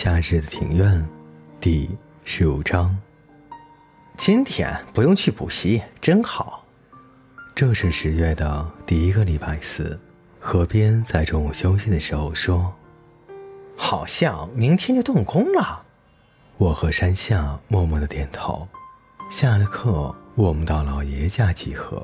夏日的庭院，第十五章。今天不用去补习，真好。这是十月的第一个礼拜四，河边在中午休息的时候说：“好像明天就动工了。”我和山下默默的点头。下了课，我们到老爷家集合。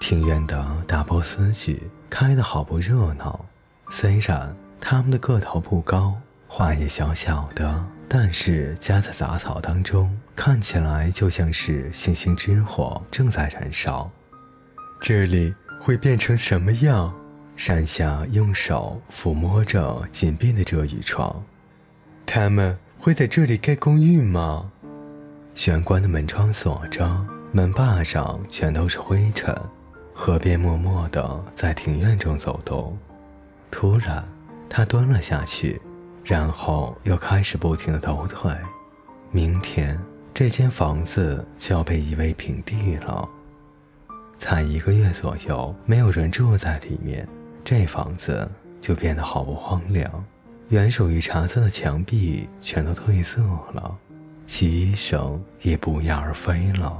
庭院的大波斯菊开得好不热闹，虽然它们的个头不高。花也小小的，但是夹在杂草当中，看起来就像是星星之火正在燃烧。这里会变成什么样？山下用手抚摸着紧闭的遮雨窗。他们会在这里盖公寓吗？玄关的门窗锁着，门把上全都是灰尘。河边默默地在庭院中走动。突然，他蹲了下去。然后又开始不停的抖腿，明天这间房子就要被夷为平地了。才一个月左右，没有人住在里面，这房子就变得毫不荒凉。原属于茶色的墙壁全都褪色了，洗衣绳也不翼而飞了。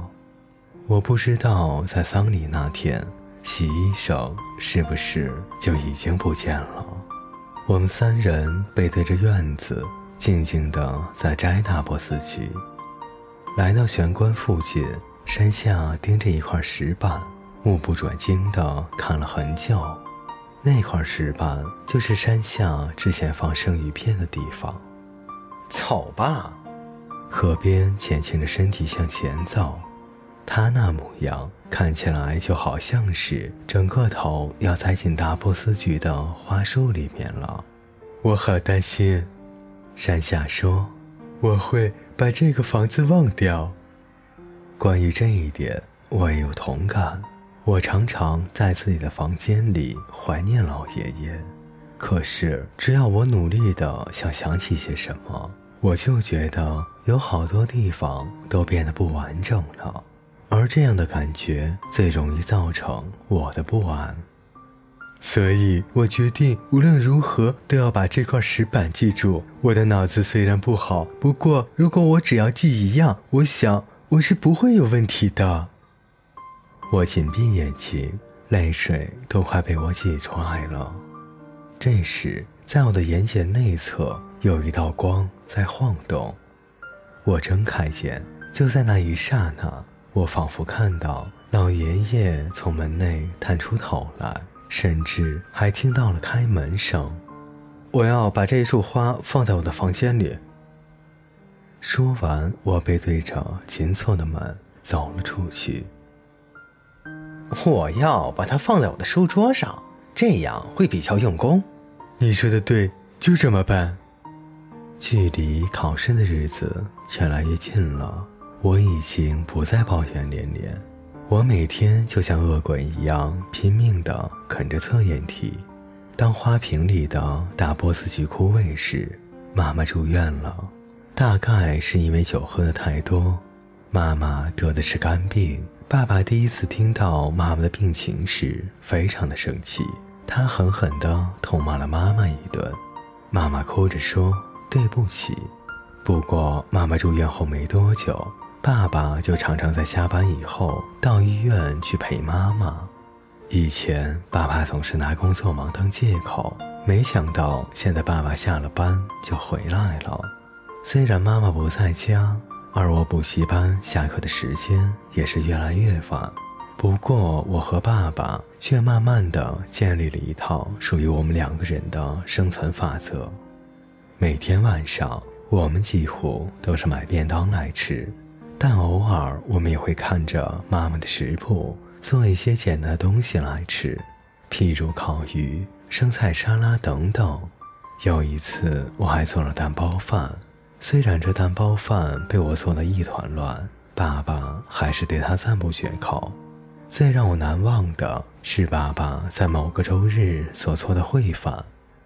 我不知道在丧礼那天，洗衣绳是不是就已经不见了。我们三人背对着院子，静静地在摘大波斯菊。来到玄关附近，山下盯着一块石板，目不转睛地看了很久。那块石板就是山下之前放生鱼片的地方。走吧，河边前倾着身体向前走，他那模样。看起来就好像是整个头要栽进大波斯菊的花束里面了，我好担心。山下说：“我会把这个房子忘掉。”关于这一点，我也有同感。我常常在自己的房间里怀念老爷爷，可是只要我努力的想想起些什么，我就觉得有好多地方都变得不完整了。而这样的感觉最容易造成我的不安，所以我决定无论如何都要把这块石板记住。我的脑子虽然不好，不过如果我只要记一样，我想我是不会有问题的。我紧闭眼睛，泪水都快被我挤出来了。这时，在我的眼睑内侧有一道光在晃动，我睁开眼，就在那一刹那。我仿佛看到老爷爷从门内探出头来，甚至还听到了开门声。我要把这一束花放在我的房间里。说完，我背对着紧锁的门走了出去。我要把它放在我的书桌上，这样会比较用功。你说的对，就这么办。距离考试的日子越来越近了。我已经不再抱怨连连，我每天就像恶鬼一样拼命地啃着测验题。当花瓶里的大波斯菊枯萎时，妈妈住院了，大概是因为酒喝的太多。妈妈得的是肝病。爸爸第一次听到妈妈的病情时，非常的生气，他狠狠地痛骂了妈妈一顿。妈妈哭着说：“对不起。”不过妈妈住院后没多久。爸爸就常常在下班以后到医院去陪妈妈。以前爸爸总是拿工作忙当借口，没想到现在爸爸下了班就回来了。虽然妈妈不在家，而我补习班下课的时间也是越来越晚，不过我和爸爸却慢慢的建立了一套属于我们两个人的生存法则。每天晚上，我们几乎都是买便当来吃。但偶尔，我们也会看着妈妈的食谱，做一些简单的东西来吃，譬如烤鱼、生菜沙拉等等。有一次，我还做了蛋包饭，虽然这蛋包饭被我做得一团乱，爸爸还是对他赞不绝口。最让我难忘的是爸爸在某个周日所做的烩饭，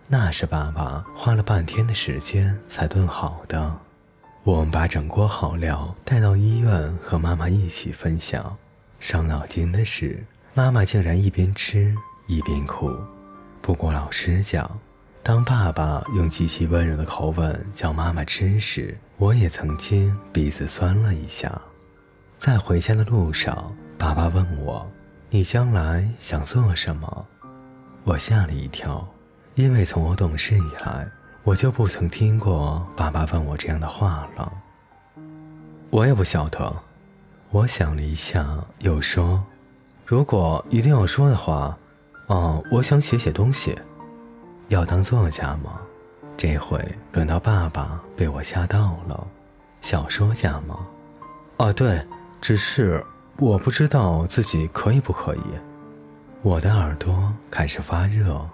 那是爸爸花了半天的时间才炖好的。我们把整锅好料带到医院和妈妈一起分享。伤脑筋的是，妈妈竟然一边吃一边哭。不过老实讲，当爸爸用极其温柔的口吻叫妈妈吃时，我也曾经鼻子酸了一下。在回家的路上，爸爸问我：“你将来想做什么？”我吓了一跳，因为从我懂事以来，我就不曾听过爸爸问我这样的话了。我也不晓得。我想了一下，又说：“如果一定要说的话，哦，我想写写东西。”要当作家吗？这回轮到爸爸被我吓到了。小说家吗？哦，对，只是我不知道自己可以不可以。我的耳朵开始发热。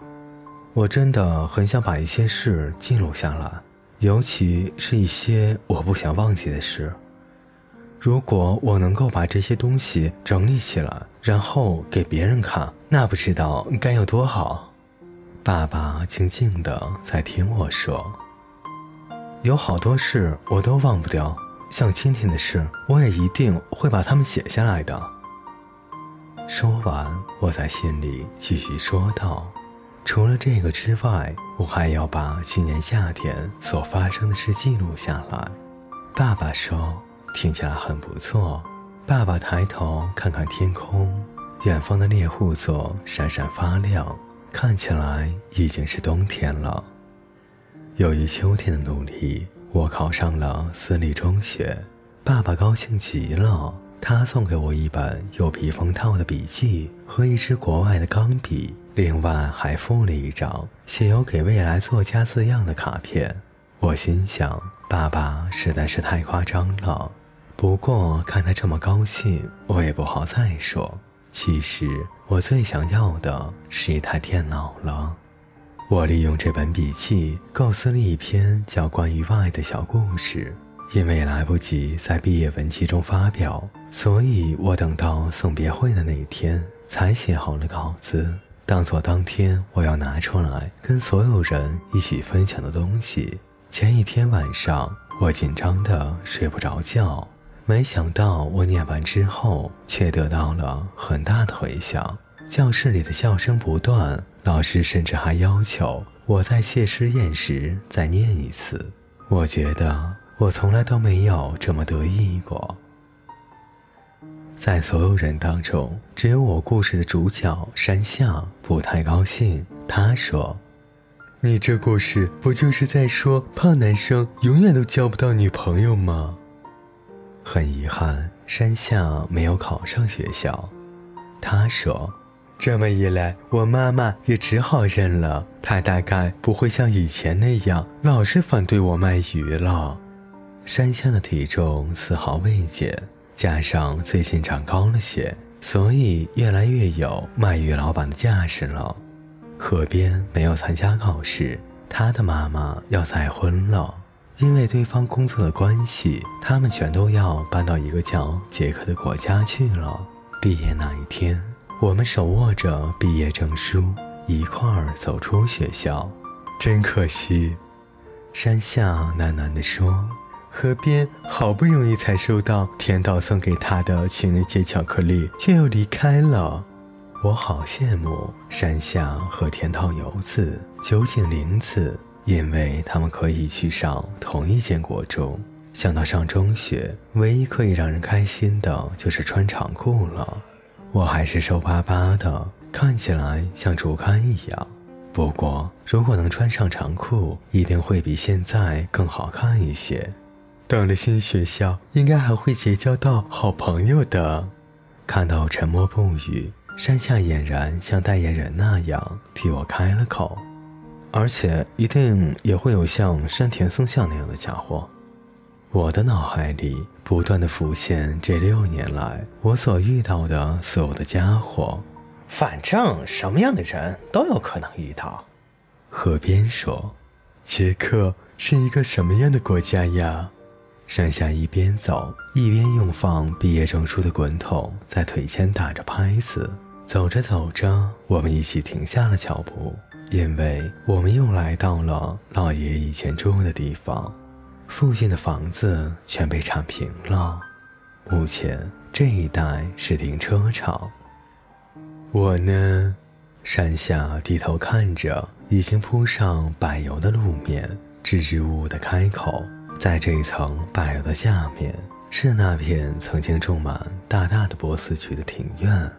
我真的很想把一些事记录下来，尤其是一些我不想忘记的事。如果我能够把这些东西整理起来，然后给别人看，那不知道该有多好。爸爸静静的在听我说，有好多事我都忘不掉，像今天的事，我也一定会把它们写下来的。说完，我在心里继续说道：“除了这个之外，我还要把今年夏天所发生的事记录下来。”爸爸说：“听起来很不错。”爸爸抬头看看天空，远方的猎户座闪闪发亮。看起来已经是冬天了。由于秋天的努力，我考上了私立中学，爸爸高兴极了。他送给我一本有皮封套的笔记和一支国外的钢笔，另外还附了一张写有“给未来作家”字样的卡片。我心想，爸爸实在是太夸张了。不过看他这么高兴，我也不好再说。其实我最想要的是一台电脑了。我利用这本笔记构思了一篇叫《关于爱》的小故事。因为来不及在毕业文集中发表，所以我等到送别会的那一天才写好了稿子，当做当天我要拿出来跟所有人一起分享的东西。前一天晚上，我紧张的睡不着觉。没想到我念完之后，却得到了很大的回响。教室里的笑声不断，老师甚至还要求我在谢师宴时再念一次。我觉得我从来都没有这么得意过。在所有人当中，只有我故事的主角山下不太高兴。他说：“你这故事不就是在说胖男生永远都交不到女朋友吗？”很遗憾，山下没有考上学校。他说：“这么一来，我妈妈也只好认了。她大概不会像以前那样老是反对我卖鱼了。”山下的体重丝毫未减，加上最近长高了些，所以越来越有卖鱼老板的架势了。河边没有参加考试，他的妈妈要再婚了。因为对方工作的关系，他们全都要搬到一个叫杰克的国家去了。毕业那一天，我们手握着毕业证书，一块儿走出学校。真可惜，山下喃喃地说：“河边好不容易才收到田岛送给他的情人节巧克力，却又离开了。我好羡慕山下和田岛游子、酒井玲子。”因为他们可以去上同一间国中，想到上中学，唯一可以让人开心的就是穿长裤了。我还是瘦巴巴的，看起来像竹竿一样。不过，如果能穿上长裤，一定会比现在更好看一些。到了新学校，应该还会结交到好朋友的。看到沉默不语，山下俨然像代言人那样替我开了口。而且一定也会有像山田松下那样的家伙。我的脑海里不断的浮现这六年来我所遇到的所有的家伙。反正什么样的人都有可能遇到。河边说：“捷克是一个什么样的国家呀？”山下一边走一边用放毕业证书的滚筒在腿间打着拍子。走着走着，我们一起停下了脚步。因为我们又来到了老爷以前住的地方，附近的房子全被铲平了。目前这一带是停车场。我呢，山下低头看着已经铺上柏油的路面，支支吾吾的开口。在这一层柏油的下面，是那片曾经种满大大的波斯菊的庭院。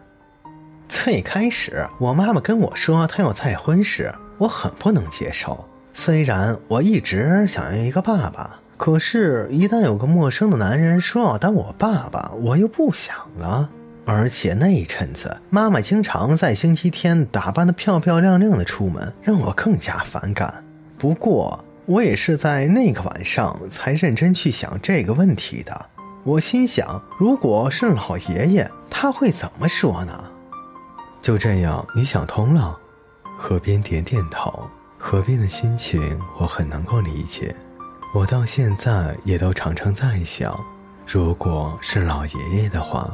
最开始，我妈妈跟我说她要再婚时，我很不能接受。虽然我一直想要一个爸爸，可是，一旦有个陌生的男人说要当我爸爸，我又不想了。而且那一阵子，妈妈经常在星期天打扮得漂漂亮亮的出门，让我更加反感。不过，我也是在那个晚上才认真去想这个问题的。我心想，如果是老爷爷，他会怎么说呢？就这样，你想通了。河边点点头。河边的心情，我很能够理解。我到现在也都常常在想，如果是老爷爷的话。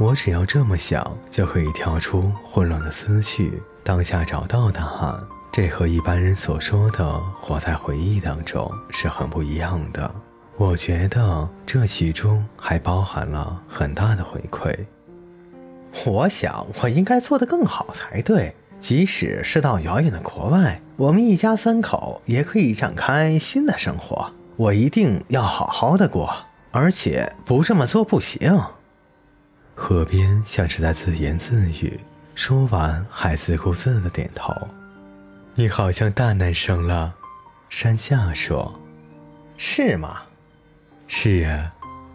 我只要这么想，就可以跳出混乱的思绪，当下找到答案。这和一般人所说的活在回忆当中是很不一样的。我觉得这其中还包含了很大的回馈。我想我应该做得更好才对，即使是到遥远的国外，我们一家三口也可以展开新的生活。我一定要好好的过，而且不这么做不行。河边像是在自言自语，说完还自顾自的点头。你好像大男生了，山下说：“是吗？”“是啊。”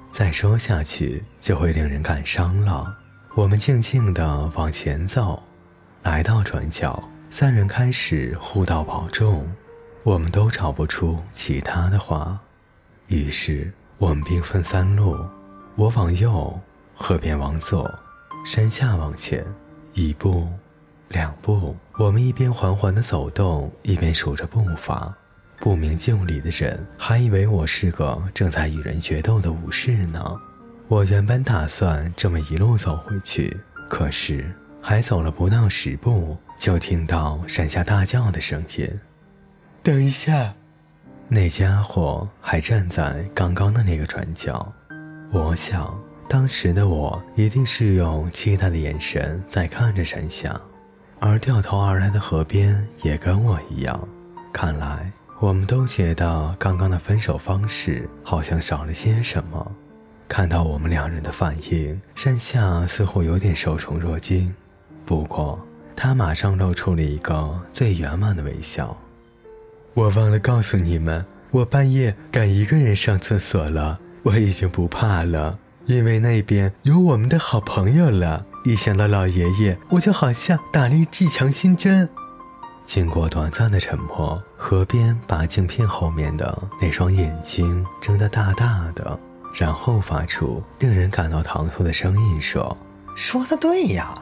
再说下去就会令人感伤了。我们静静地往前走，来到转角，三人开始互道保重。我们都找不出其他的话，于是我们兵分三路，我往右。河边往左，山下往前，一步，两步。我们一边缓缓地走动，一边数着步伐。不明就里的人还以为我是个正在与人决斗的武士呢。我原本打算这么一路走回去，可是还走了不到十步，就听到山下大叫的声音：“等一下！”那家伙还站在刚刚的那个转角。我想。当时的我一定是用期待的眼神在看着山下，而掉头而来的河边也跟我一样。看来我们都觉得刚刚的分手方式好像少了些什么。看到我们两人的反应，山下似乎有点受宠若惊，不过他马上露出了一个最圆满的微笑。我忘了告诉你们，我半夜敢一个人上厕所了，我已经不怕了。因为那边有我们的好朋友了，一想到老爷爷，我就好像打了一剂强心针。经过短暂的沉默，河边把镜片后面的那双眼睛睁得大大的，然后发出令人感到唐突的声音说：“说的对呀。”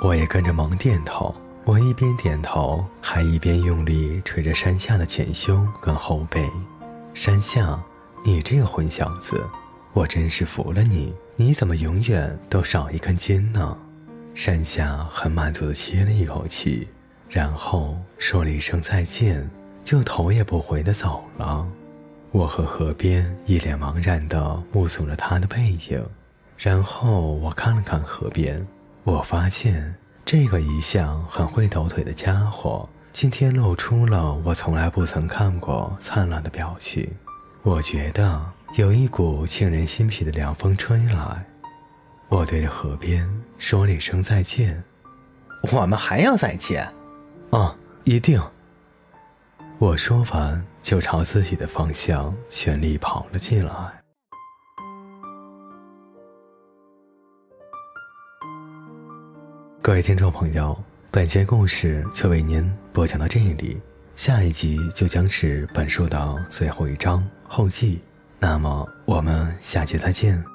我也跟着猛点头。我一边点头，还一边用力捶着山下的前胸跟后背。山下，你这个混小子！我真是服了你！你怎么永远都少一根筋呢？山下很满足地吸了一口气，然后说了一声再见，就头也不回地走了。我和河边一脸茫然地目送着他的背影，然后我看了看河边，我发现这个一向很会抖腿的家伙，今天露出了我从来不曾看过灿烂的表情。我觉得。有一股沁人心脾的凉风吹来，我对着河边说了一声再见。我们还要再见？啊，一定！我说完就朝自己的方向全力跑了进来。各位听众朋友，本节故事就为您播讲到这里，下一集就将是本书的最后一章后记。那么，我们下期再见。